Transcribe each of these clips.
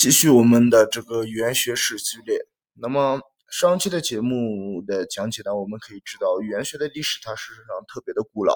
继续我们的这个语言学史系列。那么上期的节目的讲解呢，我们可以知道，语言学的历史它事实上特别的古老，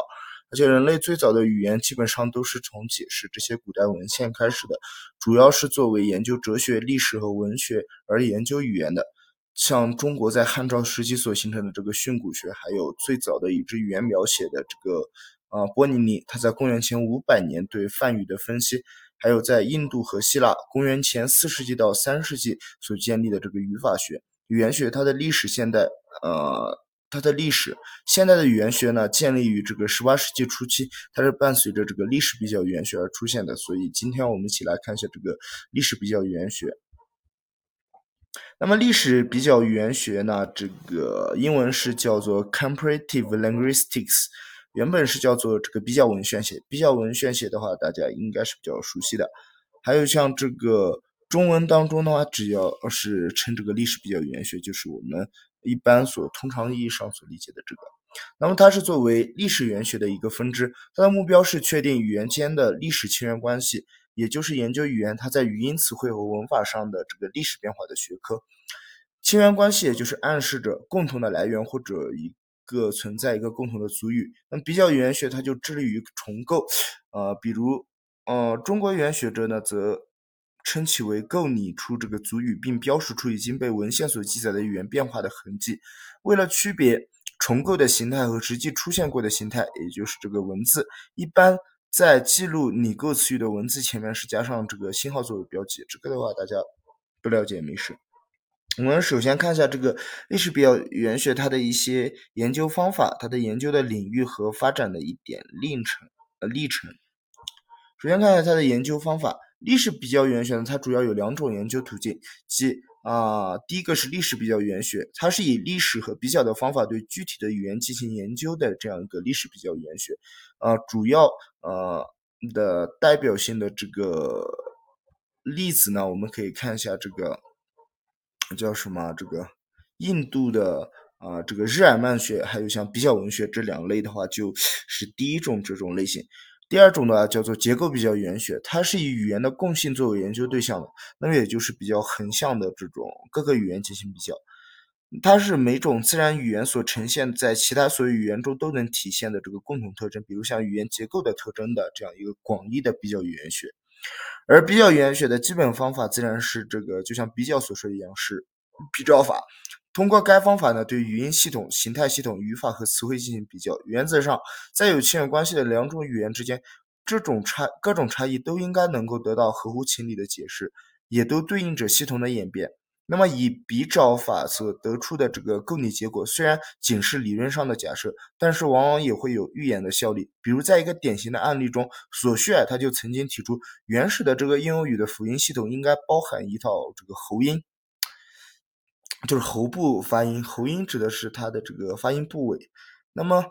而且人类最早的语言基本上都是从解释这些古代文献开始的，主要是作为研究哲学、历史和文学而研究语言的。像中国在汉朝时期所形成的这个训诂学，还有最早的已知语言描写的这个啊波尼尼，他在公元前五百年对梵语的分析。还有在印度和希腊，公元前四世纪到三世纪所建立的这个语法学、语言学，它的历史现代，呃，它的历史现代的语言学呢，建立于这个十八世纪初期，它是伴随着这个历史比较语言学而出现的。所以今天我们一起来看一下这个历史比较语言学。那么历史比较语言学呢，这个英文是叫做 Comparative Linguistics。原本是叫做这个比较文宣写，比较文宣写的话，大家应该是比较熟悉的。还有像这个中文当中的话，只要是称这个历史比较语言学，就是我们一般所通常意义上所理解的这个。那么它是作为历史语言学的一个分支，它的目标是确定语言间的历史亲缘关系，也就是研究语言它在语音词汇和文法上的这个历史变化的学科。亲缘关系也就是暗示着共同的来源或者一。个存在一个共同的族语，那比较语言学它就致力于重构，呃，比如，呃，中国语言学者呢则称其为构拟出这个族语，并标识出已经被文献所记载的语言变化的痕迹。为了区别重构的形态和实际出现过的形态，也就是这个文字，一般在记录拟构词语的文字前面是加上这个星号作为标记。这个的话，大家不了解没事。我们首先看一下这个历史比较语言学它的一些研究方法，它的研究的领域和发展的一点历程呃历程。首先看一下它的研究方法，历史比较语言学呢，它主要有两种研究途径，即啊第一个是历史比较语言学，它是以历史和比较的方法对具体的语言进行研究的这样一个历史比较语言学。啊，主要呃的代表性的这个例子呢，我们可以看一下这个。叫什么？这个印度的啊，这个日耳曼学，还有像比较文学这两类的话，就是第一种这种类型。第二种呢，叫做结构比较语言学，它是以语言的共性作为研究对象的，那么也就是比较横向的这种各个语言进行比较。它是每种自然语言所呈现在其他所有语言中都能体现的这个共同特征，比如像语言结构的特征的这样一个广义的比较语言学。而比较语言学的基本方法自然是这个，就像比较所说一样，是比较法。通过该方法呢，对语音系统、形态系统、语法和词汇进行比较。原则上，在有亲缘关系的两种语言之间，这种差各种差异都应该能够得到合乎情理的解释，也都对应着系统的演变。那么，以比照法所得出的这个构拟结果，虽然仅是理论上的假设，但是往往也会有预言的效力。比如，在一个典型的案例中，索绪尔他就曾经提出，原始的这个印欧语的辅音系统应该包含一套这个喉音，就是喉部发音。喉音指的是它的这个发音部位。那么，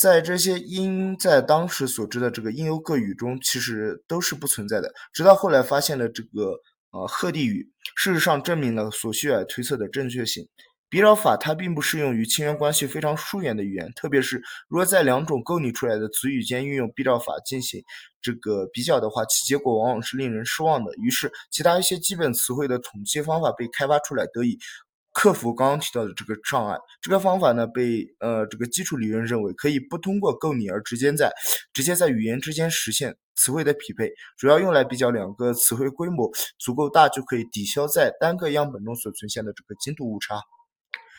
在这些音在当时所知的这个印欧各语中，其实都是不存在的。直到后来发现了这个。啊，赫地语事实上证明了索绪尔推测的正确性。比照法它并不适用于亲缘关系非常疏远的语言，特别是如果在两种构拟出来的词语间运用比照法进行这个比较的话，其结果往往是令人失望的。于是，其他一些基本词汇的统计方法被开发出来，得以。克服刚刚提到的这个障碍，这个方法呢被呃这个基础理论认为可以不通过构拟而直接在直接在语言之间实现词汇的匹配，主要用来比较两个词汇规模足够大就可以抵消在单个样本中所存现的这个精度误差。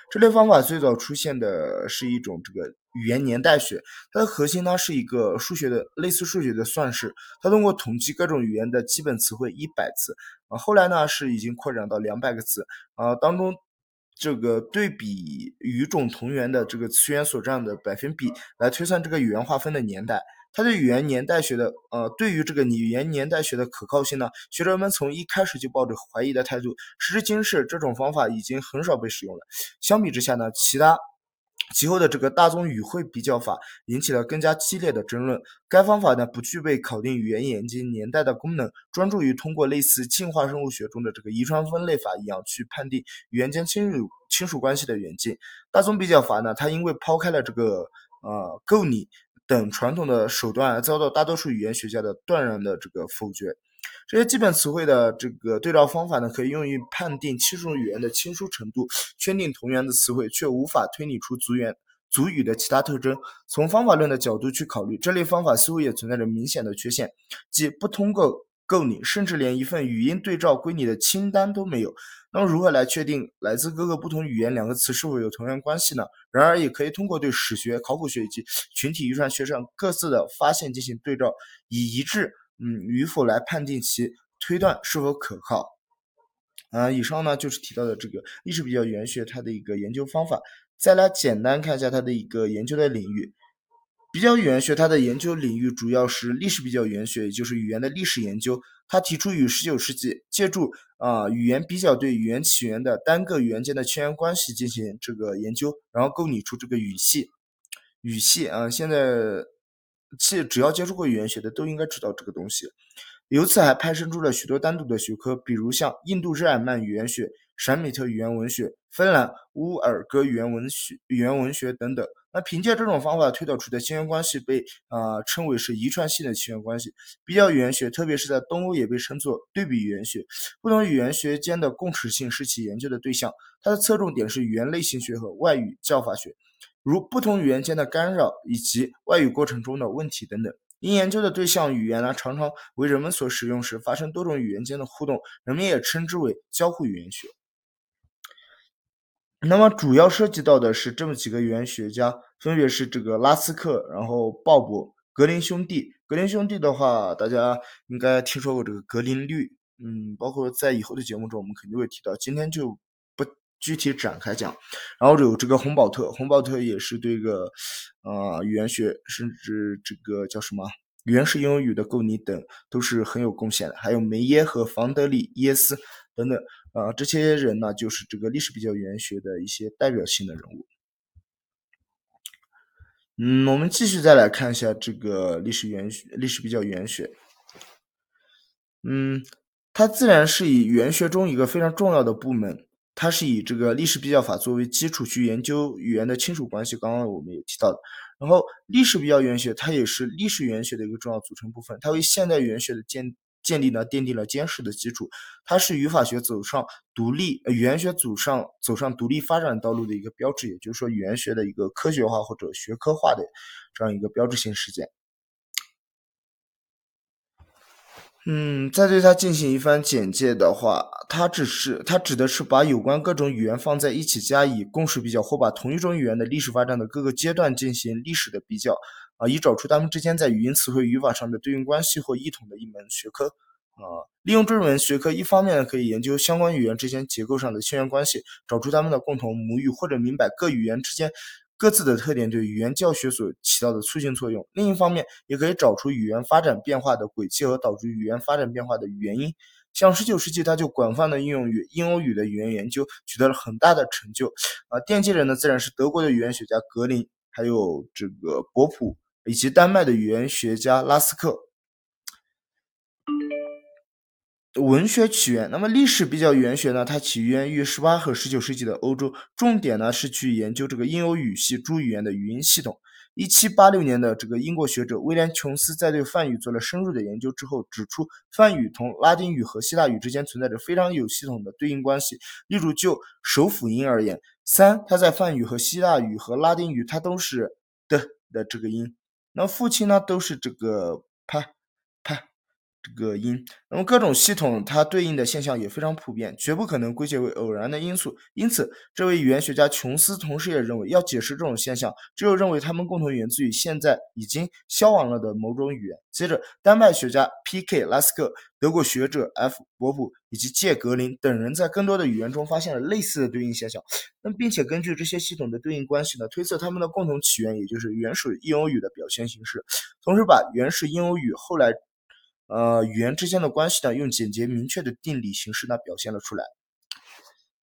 这类方法最早出现的是一种这个语言年代学，它的核心呢是一个数学的类似数学的算式，它通过统计各种语言的基本词汇一百次啊，后来呢是已经扩展到两百个字啊当中。这个对比语种同源的这个词源所占的百分比来推算这个语言划分的年代，它对语言年代学的呃，对于这个语言年代学的可靠性呢，学者们从一开始就抱着怀疑的态度。时至今日，这种方法已经很少被使用了。相比之下呢，其他。其后的这个大宗语汇比较法引起了更加激烈的争论。该方法呢不具备考定语言演进年代的功能，专注于通过类似进化生物学中的这个遗传分类法一样去判定语言间亲属亲属关系的远近。大宗比较法呢，它因为抛开了这个呃构拟等传统的手段，而遭到大多数语言学家的断然的这个否决。这些基本词汇的这个对照方法呢，可以用于判定七种语言的亲疏程度，确定同源的词汇，却无法推理出族源。族语的其他特征，从方法论的角度去考虑，这类方法似乎也存在着明显的缺陷，即不通过构拟，甚至连一份语音对照归拟的清单都没有。那么，如何来确定来自各个不同语言两个词是否有同源关系呢？然而，也可以通过对史学、考古学以及群体遗传学上各自的发现进行对照，以一致嗯与否来判定其推断是否可靠。啊，以上呢就是提到的这个历史比较语言学它的一个研究方法。再来简单看一下它的一个研究的领域，比较语言学它的研究领域主要是历史比较语言学，也就是语言的历史研究。它提出于十九世纪，借助啊语言比较对语言起源的单个语言间的亲缘关系进行这个研究，然后构拟出这个语系。语系啊，现在其只要接触过语言学的都应该知道这个东西。由此还派生出了许多单独的学科，比如像印度日耳曼语言学、闪米特语言文学、芬兰乌尔戈语言文学、语言文学等等。那凭借这种方法推导出的亲缘关系被啊称为是遗传性的亲缘关系。比较语言学，特别是在东欧也被称作对比语言学。不同语言学间的共识性是其研究的对象，它的侧重点是语言类型学和外语教法学，如不同语言间的干扰以及外语过程中的问题等等。因研究的对象语言呢，常常为人们所使用时发生多种语言间的互动，人们也称之为交互语言学。那么主要涉及到的是这么几个语言学家，分别是这个拉斯克，然后鲍勃格林兄弟。格林兄弟的话，大家应该听说过这个格林律，嗯，包括在以后的节目中我们肯定会提到，今天就具体展开讲。然后有这个洪堡特，洪堡特也是对个呃语言学，甚至这个叫什么原始英语的构拟等都是很有贡献的。还有梅耶和房德里耶斯。等等，啊，这些人呢，就是这个历史比较语言学的一些代表性的人物。嗯，我们继续再来看一下这个历史语言学、历史比较语言学。嗯，它自然是以语言学中一个非常重要的部门，它是以这个历史比较法作为基础去研究语言的亲属关系。刚刚我们也提到的，然后历史比较语言学它也是历史语言学的一个重要组成部分，它为现代语言学的建。建立了奠定了坚实的基础，它是语法学走上独立，语言学走上走上独立发展道路的一个标志，也就是说语言学的一个科学化或者学科化的这样一个标志性事件。嗯，再对它进行一番简介的话，它只是它指的是把有关各种语言放在一起加以共识比较，或把同一种语言的历史发展的各个阶段进行历史的比较。啊，以找出它们之间在语音词汇语法上的对应关系或异同的一门学科。啊，利用这门学科，一方面可以研究相关语言之间结构上的亲缘关系，找出它们的共同母语，或者明白各语言之间各自的特点对语言教学所起到的促进作用；另一方面，也可以找出语言发展变化的轨迹和导致语言发展变化的原因。像十九世纪，他就广泛的应用于英欧语的语言研究，取得了很大的成就。啊，奠基人呢，自然是德国的语言学家格林，还有这个博普。以及丹麦的语言学家拉斯克。文学起源，那么历史比较语言学呢？它起源于十八和十九世纪的欧洲，重点呢是去研究这个印欧语系诸语言的语音系统。一七八六年的这个英国学者威廉琼斯在对梵语做了深入的研究之后，指出梵语同拉丁语和希腊语之间存在着非常有系统的对应关系。例如就首辅音而言，三它在梵语和希腊语和拉丁语它都是的的这个音。那父亲呢，都是这个拍这个音。那么各种系统它对应的现象也非常普遍，绝不可能归结为偶然的因素。因此，这位语言学家琼斯同时也认为，要解释这种现象，只有认为它们共同源自于现在已经消亡了的某种语言。接着，丹麦学家 P.K. 拉斯克、德国学者 F. 博普以及介格林等人在更多的语言中发现了类似的对应现象。那并且根据这些系统的对应关系呢，推测它们的共同起源，也就是原始印欧语的表现形式。同时，把原始印欧语后来呃语言之间的关系呢，用简洁明确的定理形式呢表现了出来。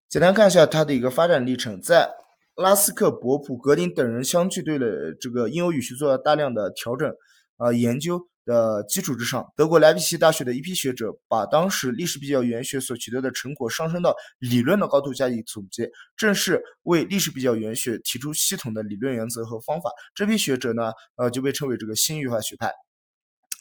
简单看一下它的一个发展历程，在拉斯克、博普、格林等人相继对了这个印欧语系做了大量的调整。呃，研究的基础之上，德国莱比锡大学的一批学者把当时历史比较语言学所取得的成果上升到理论的高度加以总结，正式为历史比较语言学提出系统的理论原则和方法。这批学者呢，呃，就被称为这个新语法学派。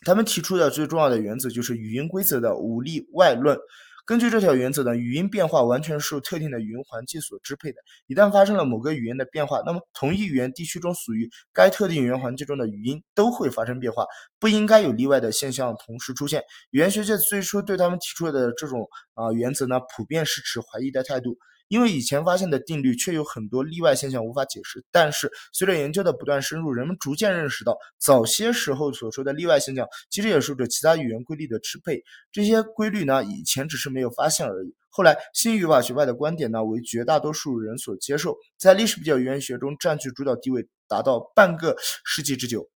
他们提出的最重要的原则就是语音规则的无例外论。根据这条原则呢，语音变化完全受特定的语音环境所支配的。一旦发生了某个语言的变化，那么同一语言地区中属于该特定语言环境中的语音都会发生变化，不应该有例外的现象同时出现。语言学界最初对他们提出的这种啊原则呢，普遍是持怀疑的态度。因为以前发现的定律却有很多例外现象无法解释，但是随着研究的不断深入，人们逐渐认识到，早些时候所说的例外现象其实也受着其他语言规律的支配。这些规律呢，以前只是没有发现而已。后来，新语法学派的观点呢，为绝大多数人所接受，在历史比较语言学中占据主导地位，达到半个世纪之久。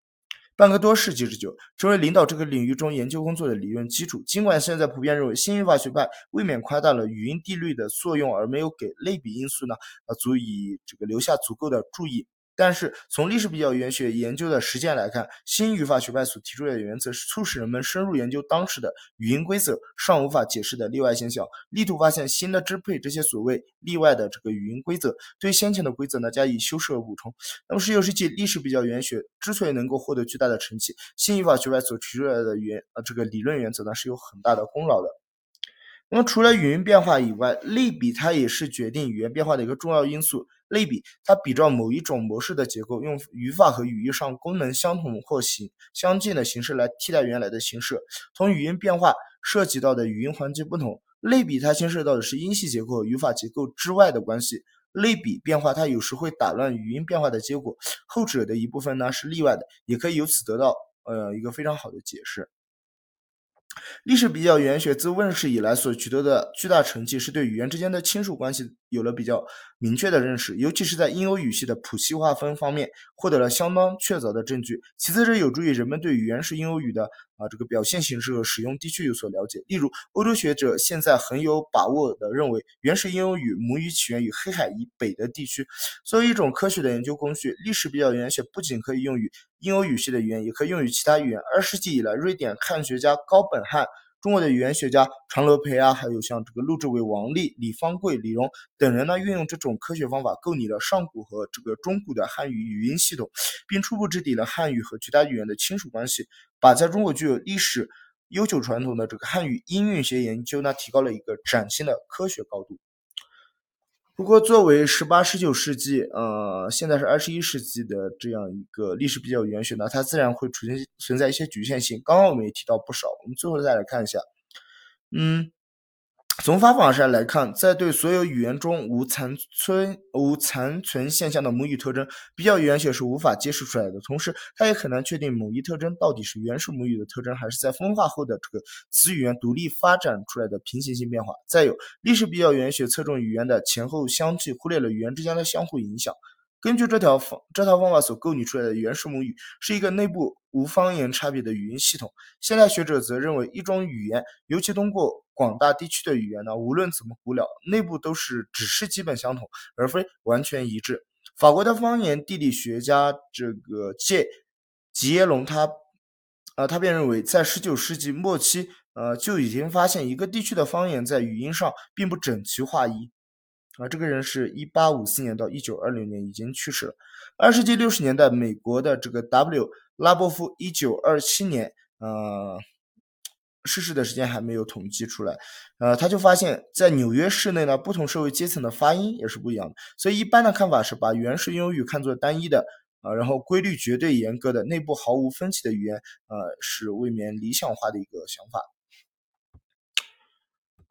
半个多世纪之久，成为领导这个领域中研究工作的理论基础。尽管现在普遍认为新语法学派未免夸大了语音定律的作用，而没有给类比因素呢，啊，足以这个留下足够的注意。但是从历史比较语言学研究的实践来看，新语法学派所提出的原则是促使人们深入研究当时的语音规则尚无法解释的例外现象，力图发现新的支配这些所谓例外的这个语音规则，对先前的规则呢加以修饰和补充。那么十九世纪历史比较语言学之所以能够获得巨大的成绩，新语法学派所提出来的原呃这个理论原则呢是有很大的功劳的。那么除了语音变化以外，类比它也是决定语言变化的一个重要因素。类比它比照某一种模式的结构，用语法和语义上功能相同或形相近的形式来替代原来的形式。同语音变化涉及到的语音环境不同，类比它牵涉到的是音系结构语法结构之外的关系。类比变化它有时会打乱语音变化的结果，后者的一部分呢是例外的，也可以由此得到呃一个非常好的解释。历史比较语言学自问世以来所取得的巨大成绩，是对语言之间的亲属关系有了比较明确的认识，尤其是在英欧语系的谱系划分方面，获得了相当确凿的证据。其次，这有助于人们对语言是印欧语的啊这个表现形式和使用地区有所了解。例如，欧洲学者现在很有把握地认为，原始印欧语母语起源于黑海以北的地区。作为一种科学的研究工具，历史比较语言学不仅可以用于英欧语系的语言，也可以用于其他语言。二世纪以来，瑞典汉学家高本汉。中国的语言学家常乐培啊，还有像这个陆志伟、王立、李方贵、李荣等人呢，运用这种科学方法构拟了上古和这个中古的汉语语音系统，并初步制定了汉语和其他语言的亲属关系，把在中国具有历史悠久传统的这个汉语音韵学研究呢，提高了一个崭新的科学高度。不过，作为十八、十九世纪，呃，现在是二十一世纪的这样一个历史比较语言学呢，它自然会出现存在一些局限性。刚刚我们也提到不少，我们最后再来看一下，嗯。从方法上来看，在对所有语言中无残存无残存现象的母语特征，比较语言学是无法揭示出来的。同时，它也很难确定某一特征到底是原始母语的特征，还是在分化后的这个子语言独立发展出来的平行性变化。再有，历史比较语言学侧重语言的前后相继，忽略了语言之间的相互影响。根据这条方这套方法所构拟出来的原始母语是一个内部无方言差别的语音系统。现代学者则认为，一种语言，尤其通过广大地区的语言呢，无论怎么古老，内部都是只是基本相同，而非完全一致。法国的方言地理学家这个介吉耶龙他，呃，他便认为，在十九世纪末期，呃，就已经发现一个地区的方言在语音上并不整齐划一。啊，这个人是一八五四年到一九二六年，已经去世了。二世纪六十年代，美国的这个 W 拉波夫一九二七年，呃，逝世的时间还没有统计出来。呃，他就发现，在纽约市内呢，不同社会阶层的发音也是不一样的。所以，一般的看法是把原始英语看作单一的，啊，然后规律绝对严格的，内部毫无分歧的语言，呃，是未免理想化的一个想法。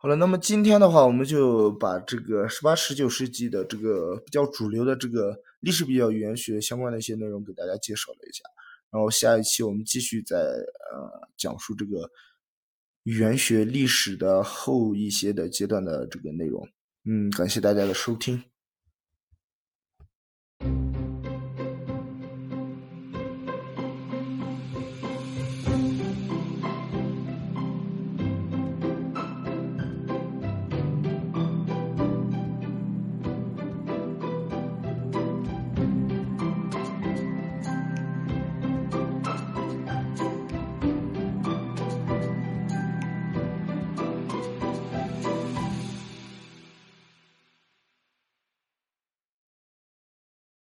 好了，那么今天的话，我们就把这个十八、十九世纪的这个比较主流的这个历史比较语言学相关的一些内容给大家介绍了一下。然后下一期我们继续再呃讲述这个语言学历史的后一些的阶段的这个内容。嗯，感谢大家的收听。